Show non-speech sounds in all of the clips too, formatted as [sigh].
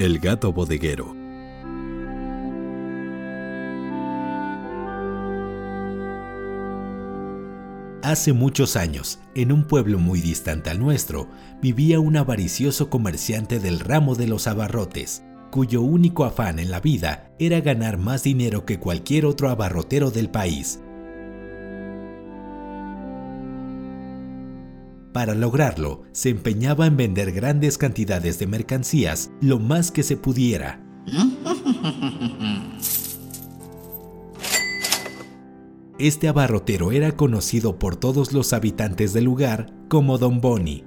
El gato bodeguero. Hace muchos años, en un pueblo muy distante al nuestro, vivía un avaricioso comerciante del ramo de los abarrotes, cuyo único afán en la vida era ganar más dinero que cualquier otro abarrotero del país. Para lograrlo, se empeñaba en vender grandes cantidades de mercancías lo más que se pudiera. [laughs] Este abarrotero era conocido por todos los habitantes del lugar como Don Boni.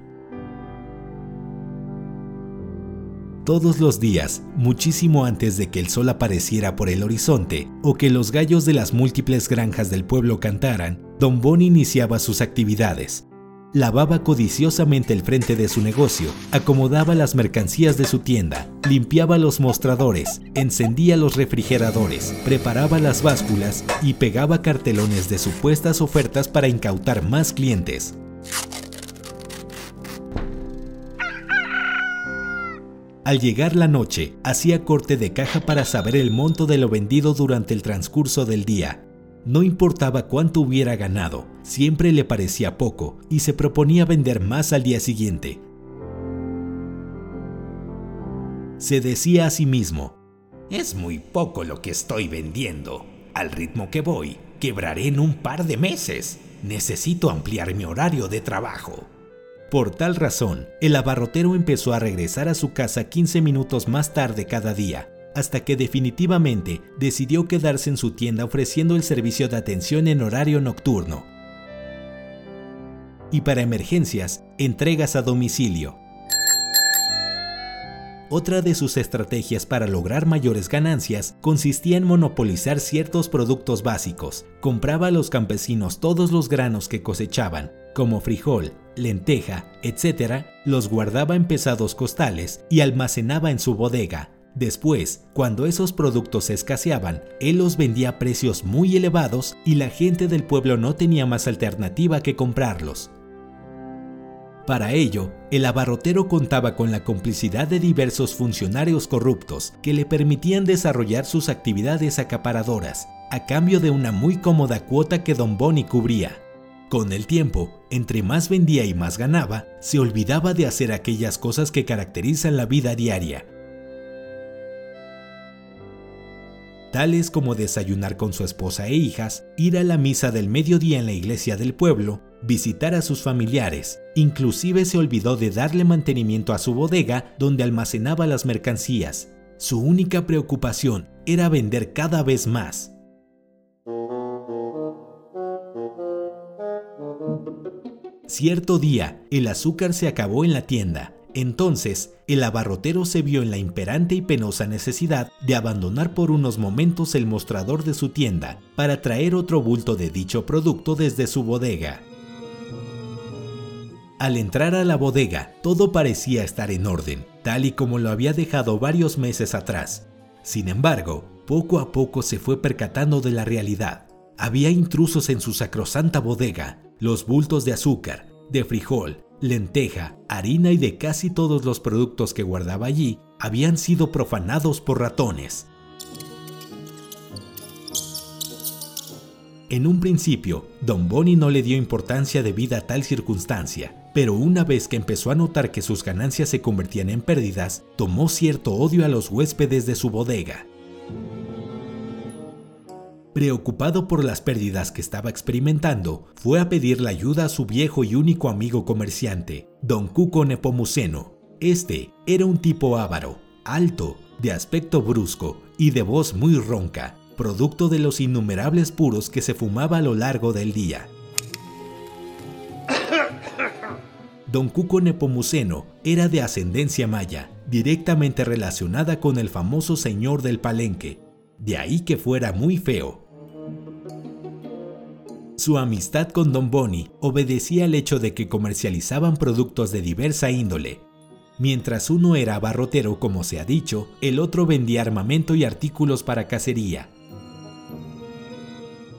Todos los días, muchísimo antes de que el sol apareciera por el horizonte o que los gallos de las múltiples granjas del pueblo cantaran, Don Boni iniciaba sus actividades lavaba codiciosamente el frente de su negocio, acomodaba las mercancías de su tienda, limpiaba los mostradores, encendía los refrigeradores, preparaba las básculas y pegaba cartelones de supuestas ofertas para incautar más clientes. Al llegar la noche, hacía corte de caja para saber el monto de lo vendido durante el transcurso del día no importaba cuánto hubiera ganado, siempre le parecía poco y se proponía vender más al día siguiente. Se decía a sí mismo, es muy poco lo que estoy vendiendo. Al ritmo que voy, quebraré en un par de meses. Necesito ampliar mi horario de trabajo. Por tal razón, el abarrotero empezó a regresar a su casa 15 minutos más tarde cada día hasta que definitivamente decidió quedarse en su tienda ofreciendo el servicio de atención en horario nocturno. Y para emergencias, entregas a domicilio. Otra de sus estrategias para lograr mayores ganancias consistía en monopolizar ciertos productos básicos. Compraba a los campesinos todos los granos que cosechaban, como frijol, lenteja, etc., los guardaba en pesados costales y almacenaba en su bodega, Después, cuando esos productos escaseaban, él los vendía a precios muy elevados y la gente del pueblo no tenía más alternativa que comprarlos. Para ello, el abarrotero contaba con la complicidad de diversos funcionarios corruptos que le permitían desarrollar sus actividades acaparadoras, a cambio de una muy cómoda cuota que Don Boni cubría. Con el tiempo, entre más vendía y más ganaba, se olvidaba de hacer aquellas cosas que caracterizan la vida diaria, tales como desayunar con su esposa e hijas, ir a la misa del mediodía en la iglesia del pueblo, visitar a sus familiares, inclusive se olvidó de darle mantenimiento a su bodega donde almacenaba las mercancías. Su única preocupación era vender cada vez más. Cierto día, el azúcar se acabó en la tienda entonces, el abarrotero se vio en la imperante y penosa necesidad de abandonar por unos momentos el mostrador de su tienda para traer otro bulto de dicho producto desde su bodega. Al entrar a la bodega, todo parecía estar en orden, tal y como lo había dejado varios meses atrás. Sin embargo, poco a poco se fue percatando de la realidad. Había intrusos en su sacrosanta bodega, los bultos de azúcar, de frijol, lenteja, harina y de casi todos los productos que guardaba allí habían sido profanados por ratones. En un principio, Don Boni no le dio importancia debido a tal circunstancia, pero una vez que empezó a notar que sus ganancias se convertían en pérdidas, tomó cierto odio a los huéspedes de su bodega. Preocupado por las pérdidas que estaba experimentando, fue a pedirle ayuda a su viejo y único amigo comerciante, don Cuco Nepomuceno. Este era un tipo ávaro, alto, de aspecto brusco y de voz muy ronca, producto de los innumerables puros que se fumaba a lo largo del día. Don Cuco Nepomuceno era de ascendencia maya, directamente relacionada con el famoso señor del palenque, de ahí que fuera muy feo, su amistad con Don Boni obedecía al hecho de que comercializaban productos de diversa índole. Mientras uno era abarrotero, como se ha dicho, el otro vendía armamento y artículos para cacería.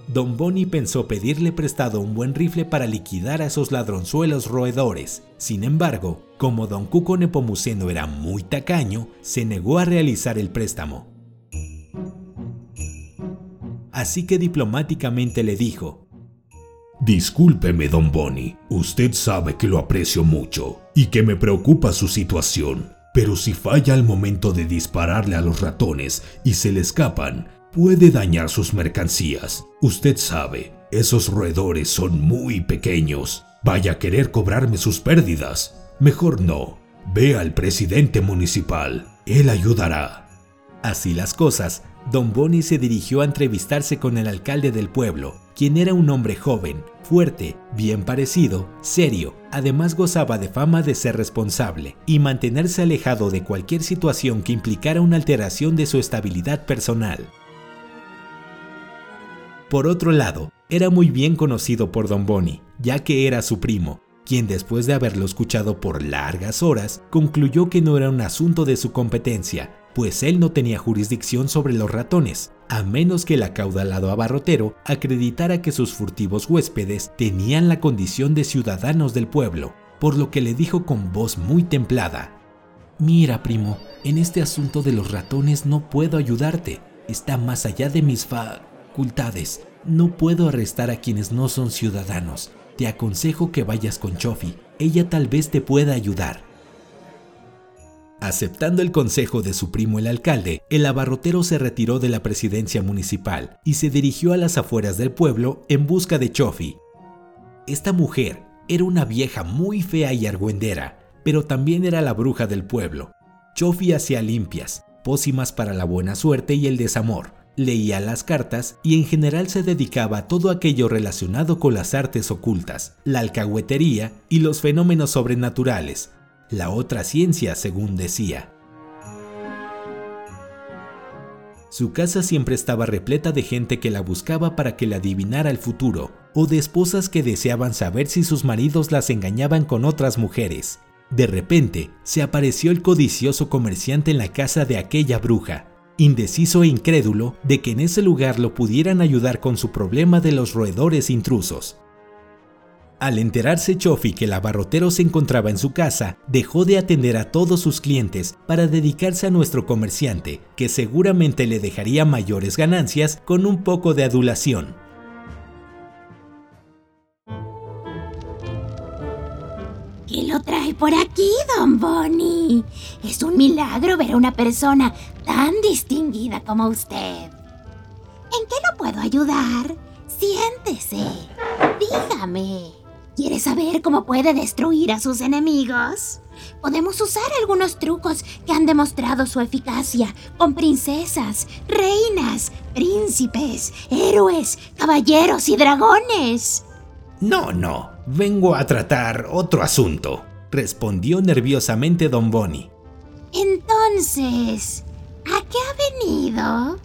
Don Bonnie pensó pedirle prestado un buen rifle para liquidar a esos ladronzuelos roedores. Sin embargo, como Don Cuco Nepomuceno era muy tacaño, se negó a realizar el préstamo. Así que diplomáticamente le dijo, Discúlpeme, don Bonnie, usted sabe que lo aprecio mucho y que me preocupa su situación, pero si falla al momento de dispararle a los ratones y se le escapan, puede dañar sus mercancías. Usted sabe, esos roedores son muy pequeños. Vaya a querer cobrarme sus pérdidas. Mejor no. Ve al presidente municipal. Él ayudará. Así las cosas, Don Boni se dirigió a entrevistarse con el alcalde del pueblo, quien era un hombre joven, fuerte, bien parecido, serio, además gozaba de fama de ser responsable y mantenerse alejado de cualquier situación que implicara una alteración de su estabilidad personal. Por otro lado, era muy bien conocido por Don Boni, ya que era su primo, quien después de haberlo escuchado por largas horas, concluyó que no era un asunto de su competencia, pues él no tenía jurisdicción sobre los ratones, a menos que el acaudalado abarrotero acreditara que sus furtivos huéspedes tenían la condición de ciudadanos del pueblo, por lo que le dijo con voz muy templada, Mira, primo, en este asunto de los ratones no puedo ayudarte, está más allá de mis facultades, no puedo arrestar a quienes no son ciudadanos, te aconsejo que vayas con Chofi, ella tal vez te pueda ayudar. Aceptando el consejo de su primo el alcalde, el abarrotero se retiró de la presidencia municipal y se dirigió a las afueras del pueblo en busca de Chofi. Esta mujer era una vieja muy fea y argüendera, pero también era la bruja del pueblo. Chofi hacía limpias, pócimas para la buena suerte y el desamor, leía las cartas y en general se dedicaba a todo aquello relacionado con las artes ocultas, la alcahuetería y los fenómenos sobrenaturales, la otra ciencia, según decía. Su casa siempre estaba repleta de gente que la buscaba para que le adivinara el futuro, o de esposas que deseaban saber si sus maridos las engañaban con otras mujeres. De repente, se apareció el codicioso comerciante en la casa de aquella bruja, indeciso e incrédulo de que en ese lugar lo pudieran ayudar con su problema de los roedores intrusos. Al enterarse Chofi que el abarrotero se encontraba en su casa, dejó de atender a todos sus clientes para dedicarse a nuestro comerciante, que seguramente le dejaría mayores ganancias con un poco de adulación. ¿Qué lo trae por aquí, don Bonnie? Es un milagro ver a una persona tan distinguida como usted. ¿En qué lo puedo ayudar? Siéntese. Dígame. ¿Quiere saber cómo puede destruir a sus enemigos? Podemos usar algunos trucos que han demostrado su eficacia con princesas, reinas, príncipes, héroes, caballeros y dragones. No, no, vengo a tratar otro asunto, respondió nerviosamente don Bonnie. Entonces, ¿a qué ha venido?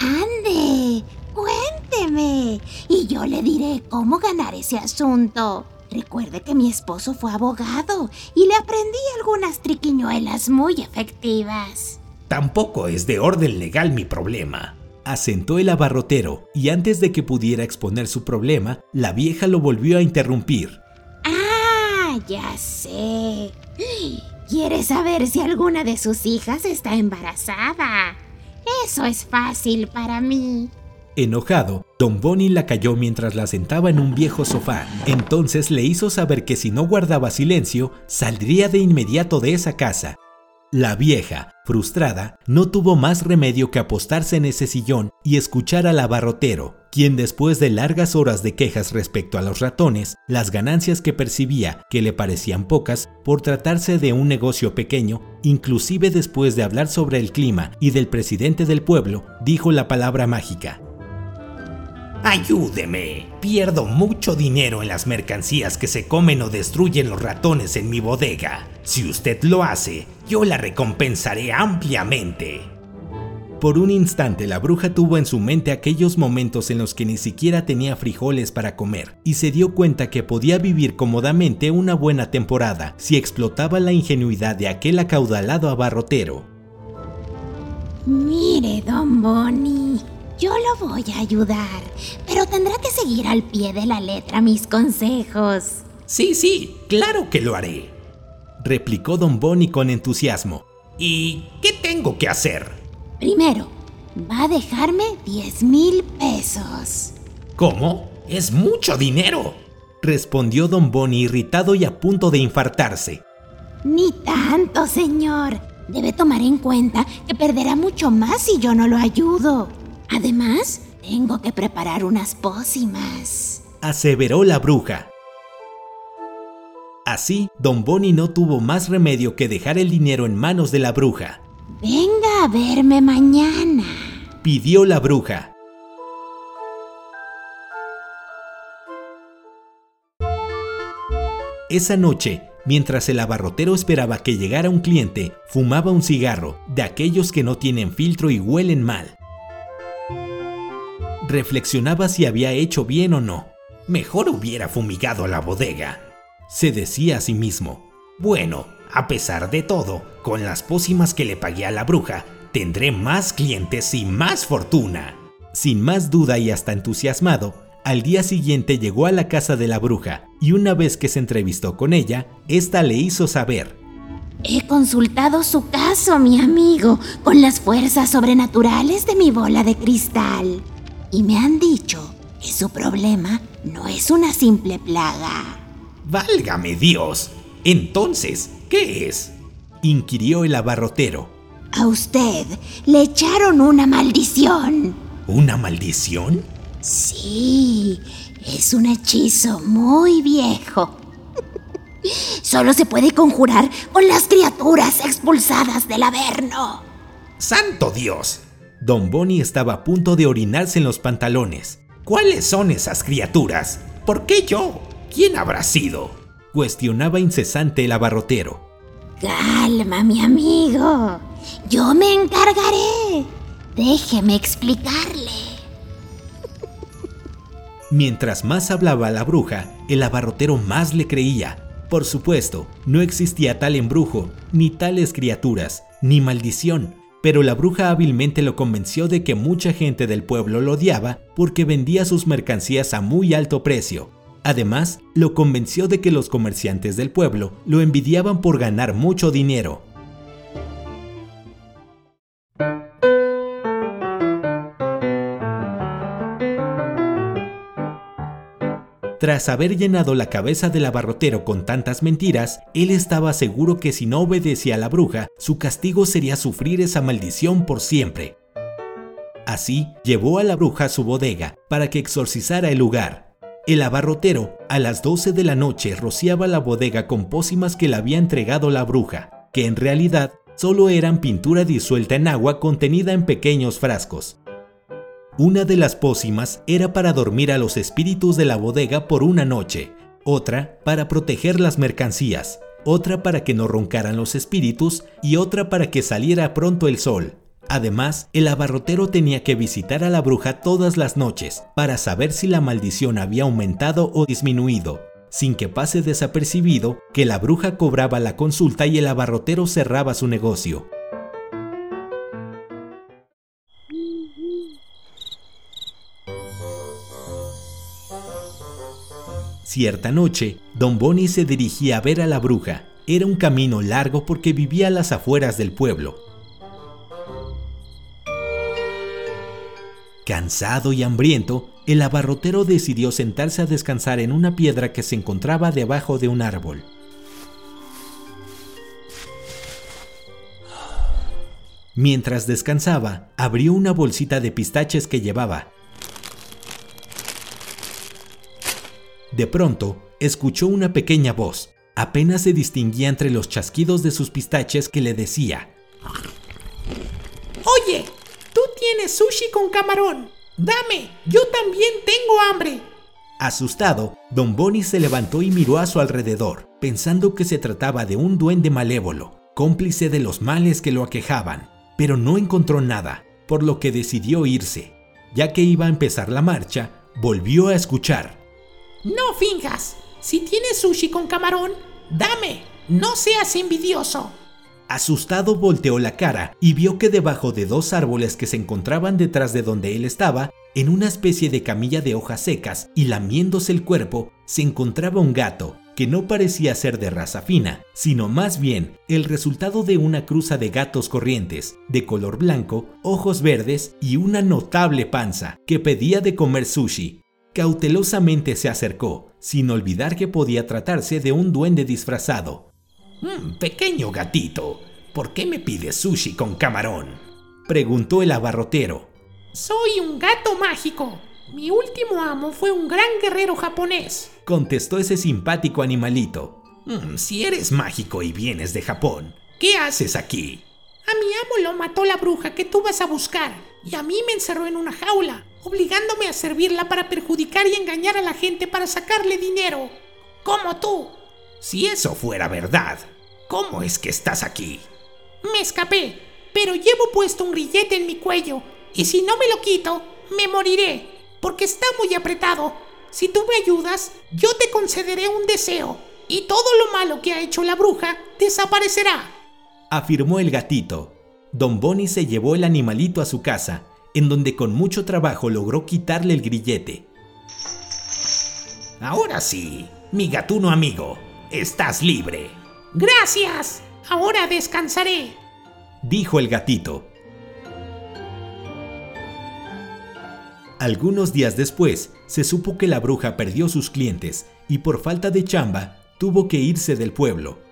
Ande, cuénteme, y yo le diré cómo ganar ese asunto. Recuerde que mi esposo fue abogado y le aprendí algunas triquiñuelas muy efectivas. Tampoco es de orden legal mi problema, asentó el abarrotero, y antes de que pudiera exponer su problema, la vieja lo volvió a interrumpir. Ah, ya sé. ¿Quiere saber si alguna de sus hijas está embarazada? Eso es fácil para mí. Enojado, Don Bonnie la cayó mientras la sentaba en un viejo sofá. Entonces le hizo saber que si no guardaba silencio, saldría de inmediato de esa casa. La vieja, frustrada, no tuvo más remedio que apostarse en ese sillón y escuchar al abarrotero, quien después de largas horas de quejas respecto a los ratones, las ganancias que percibía, que le parecían pocas, por tratarse de un negocio pequeño, inclusive después de hablar sobre el clima y del presidente del pueblo, dijo la palabra mágica, Ayúdeme. Pierdo mucho dinero en las mercancías que se comen o destruyen los ratones en mi bodega. Si usted lo hace, yo la recompensaré ampliamente. Por un instante la bruja tuvo en su mente aquellos momentos en los que ni siquiera tenía frijoles para comer y se dio cuenta que podía vivir cómodamente una buena temporada si explotaba la ingenuidad de aquel acaudalado abarrotero. Mire, don Bonnie, yo lo voy a ayudar, pero tendrá que seguir al pie de la letra mis consejos. Sí, sí, claro que lo haré, replicó don Boni con entusiasmo. ¿Y qué tengo que hacer? Primero, va a dejarme 10 mil pesos. ¿Cómo? Es mucho dinero, respondió don Boni irritado y a punto de infartarse. Ni tanto, señor. Debe tomar en cuenta que perderá mucho más si yo no lo ayudo. Además, tengo que preparar unas pócimas. Aseveró la bruja. Así, don Boni no tuvo más remedio que dejar el dinero en manos de la bruja. Venga a verme mañana. Pidió la bruja. Esa noche, mientras el abarrotero esperaba que llegara un cliente, fumaba un cigarro, de aquellos que no tienen filtro y huelen mal. Reflexionaba si había hecho bien o no. Mejor hubiera fumigado la bodega. Se decía a sí mismo. Bueno, a pesar de todo, con las pócimas que le pagué a la bruja, tendré más clientes y más fortuna. Sin más duda y hasta entusiasmado, al día siguiente llegó a la casa de la bruja y una vez que se entrevistó con ella, ésta le hizo saber. He consultado su caso, mi amigo, con las fuerzas sobrenaturales de mi bola de cristal. Y me han dicho que su problema no es una simple plaga. Válgame Dios. Entonces, ¿qué es? inquirió el abarrotero. A usted le echaron una maldición. ¿Una maldición? Sí, es un hechizo muy viejo. Solo se puede conjurar con las criaturas expulsadas del Averno. ¡Santo Dios! Don Bonnie estaba a punto de orinarse en los pantalones. ¿Cuáles son esas criaturas? ¿Por qué yo? ¿Quién habrá sido? Cuestionaba incesante el abarrotero. Calma, mi amigo. Yo me encargaré. Déjeme explicarle. Mientras más hablaba la bruja, el abarrotero más le creía. Por supuesto, no existía tal embrujo, ni tales criaturas, ni maldición, pero la bruja hábilmente lo convenció de que mucha gente del pueblo lo odiaba porque vendía sus mercancías a muy alto precio. Además, lo convenció de que los comerciantes del pueblo lo envidiaban por ganar mucho dinero. Tras haber llenado la cabeza del abarrotero con tantas mentiras, él estaba seguro que si no obedecía a la bruja, su castigo sería sufrir esa maldición por siempre. Así, llevó a la bruja a su bodega para que exorcizara el lugar. El abarrotero, a las 12 de la noche, rociaba la bodega con pócimas que le había entregado la bruja, que en realidad solo eran pintura disuelta en agua contenida en pequeños frascos. Una de las pócimas era para dormir a los espíritus de la bodega por una noche, otra para proteger las mercancías, otra para que no roncaran los espíritus y otra para que saliera pronto el sol. Además, el abarrotero tenía que visitar a la bruja todas las noches para saber si la maldición había aumentado o disminuido, sin que pase desapercibido que la bruja cobraba la consulta y el abarrotero cerraba su negocio. Cierta noche, don Boni se dirigía a ver a la bruja. Era un camino largo porque vivía a las afueras del pueblo. Cansado y hambriento, el abarrotero decidió sentarse a descansar en una piedra que se encontraba debajo de un árbol. Mientras descansaba, abrió una bolsita de pistaches que llevaba De pronto, escuchó una pequeña voz. Apenas se distinguía entre los chasquidos de sus pistaches que le decía: Oye, tú tienes sushi con camarón. Dame, yo también tengo hambre. Asustado, Don Bonnie se levantó y miró a su alrededor, pensando que se trataba de un duende malévolo, cómplice de los males que lo aquejaban, pero no encontró nada, por lo que decidió irse. Ya que iba a empezar la marcha, volvió a escuchar. No finjas. Si tienes sushi con camarón, dame. No seas envidioso. Asustado volteó la cara y vio que debajo de dos árboles que se encontraban detrás de donde él estaba En una especie de camilla de hojas secas y lamiéndose el cuerpo, se encontraba un gato que no parecía ser de raza fina, sino más bien el resultado de una cruza de gatos corrientes, de color blanco, ojos verdes y una notable panza, que pedía de comer sushi. Cautelosamente se acercó, sin olvidar que podía tratarse de un duende disfrazado. Mm, pequeño gatito, ¿por qué me pides sushi con camarón? Preguntó el abarrotero. Soy un gato mágico. Mi último amo fue un gran guerrero japonés. Contestó ese simpático animalito. Mm, si eres mágico y vienes de Japón, ¿qué haces aquí? A mi amo lo mató la bruja que tú vas a buscar y a mí me encerró en una jaula, obligándome a servirla para perjudicar y engañar a la gente para sacarle dinero. Como tú. Si eso fuera verdad, ¿cómo es que estás aquí? Me escapé, pero llevo puesto un grillete en mi cuello y si no me lo quito, me moriré, porque está muy apretado. Si tú me ayudas, yo te concederé un deseo y todo lo malo que ha hecho la bruja desaparecerá. Afirmó el gatito. Don Bonnie se llevó el animalito a su casa, en donde con mucho trabajo logró quitarle el grillete. Ahora sí, mi gatuno amigo, estás libre. Gracias. Ahora descansaré. Dijo el gatito. Algunos días después, se supo que la bruja perdió sus clientes y por falta de chamba tuvo que irse del pueblo.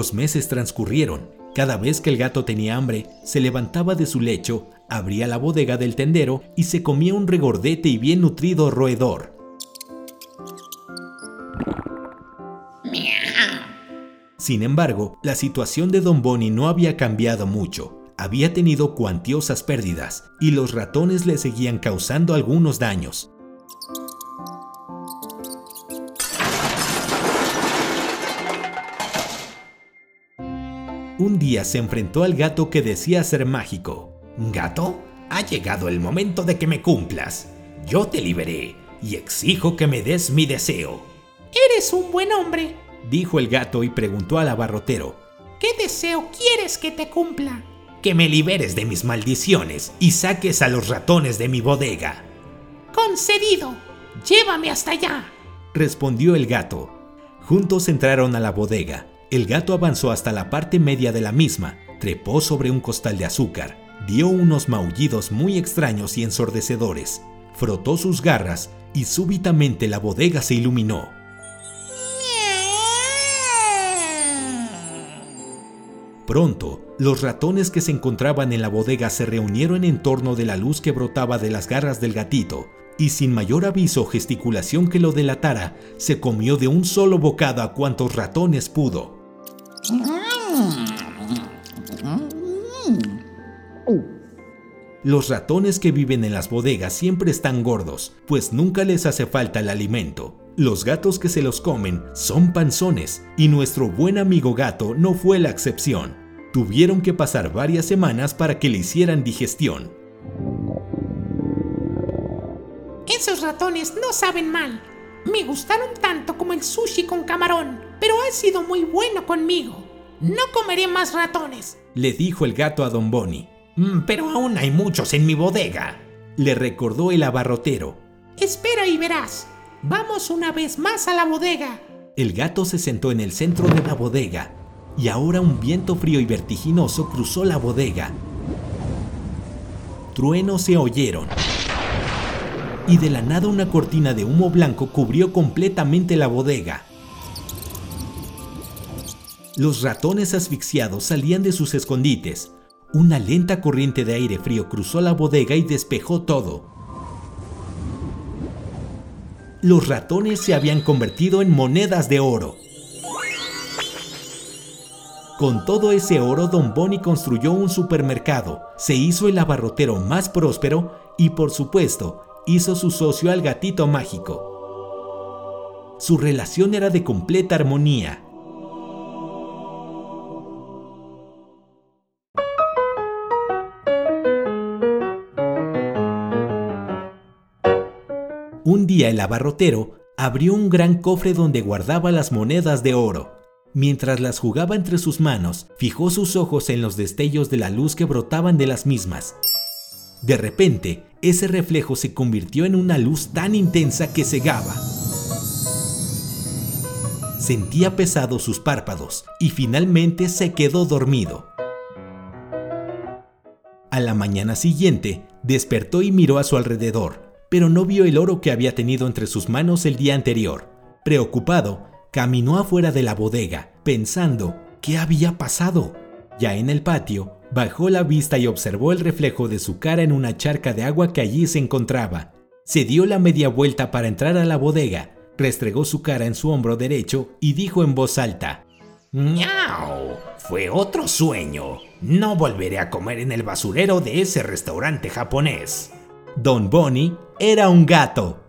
Los meses transcurrieron. Cada vez que el gato tenía hambre, se levantaba de su lecho, abría la bodega del tendero y se comía un regordete y bien nutrido roedor. Sin embargo, la situación de Don Bonnie no había cambiado mucho. Había tenido cuantiosas pérdidas y los ratones le seguían causando algunos daños. Un día se enfrentó al gato que decía ser mágico. Gato, ha llegado el momento de que me cumplas. Yo te liberé y exijo que me des mi deseo. Eres un buen hombre, dijo el gato y preguntó al abarrotero. ¿Qué deseo quieres que te cumpla? Que me liberes de mis maldiciones y saques a los ratones de mi bodega. Concedido. Llévame hasta allá. Respondió el gato. Juntos entraron a la bodega. El gato avanzó hasta la parte media de la misma, trepó sobre un costal de azúcar, dio unos maullidos muy extraños y ensordecedores, frotó sus garras y súbitamente la bodega se iluminó. Pronto, los ratones que se encontraban en la bodega se reunieron en torno de la luz que brotaba de las garras del gatito, y sin mayor aviso o gesticulación que lo delatara, se comió de un solo bocado a cuantos ratones pudo. Los ratones que viven en las bodegas siempre están gordos, pues nunca les hace falta el alimento. Los gatos que se los comen son panzones, y nuestro buen amigo gato no fue la excepción. Tuvieron que pasar varias semanas para que le hicieran digestión. Esos ratones no saben mal. Me gustaron tanto como el sushi con camarón, pero ha sido muy bueno conmigo. No comeré más ratones, le dijo el gato a Don Bonnie. Mm, pero aún hay muchos en mi bodega, le recordó el abarrotero. Espera y verás. Vamos una vez más a la bodega. El gato se sentó en el centro de la bodega y ahora un viento frío y vertiginoso cruzó la bodega. Truenos se oyeron y de la nada una cortina de humo blanco cubrió completamente la bodega. Los ratones asfixiados salían de sus escondites. Una lenta corriente de aire frío cruzó la bodega y despejó todo. Los ratones se habían convertido en monedas de oro. Con todo ese oro, Don Bonnie construyó un supermercado, se hizo el abarrotero más próspero y, por supuesto, hizo su socio al gatito mágico. Su relación era de completa armonía. Un día el abarrotero abrió un gran cofre donde guardaba las monedas de oro Mientras las jugaba entre sus manos, fijó sus ojos en los destellos de la luz que brotaban de las mismas. De repente, ese reflejo se convirtió en una luz tan intensa que cegaba. Sentía pesados sus párpados y finalmente se quedó dormido. A la mañana siguiente, despertó y miró a su alrededor, pero no vio el oro que había tenido entre sus manos el día anterior. Preocupado, caminó afuera de la bodega, pensando qué había pasado. Ya en el patio, bajó la vista y observó el reflejo de su cara en una charca de agua que allí se encontraba. Se dio la media vuelta para entrar a la bodega, restregó su cara en su hombro derecho y dijo en voz alta, ¡Miau! Fue otro sueño. No volveré a comer en el basurero de ese restaurante japonés. Don Bonnie era un gato.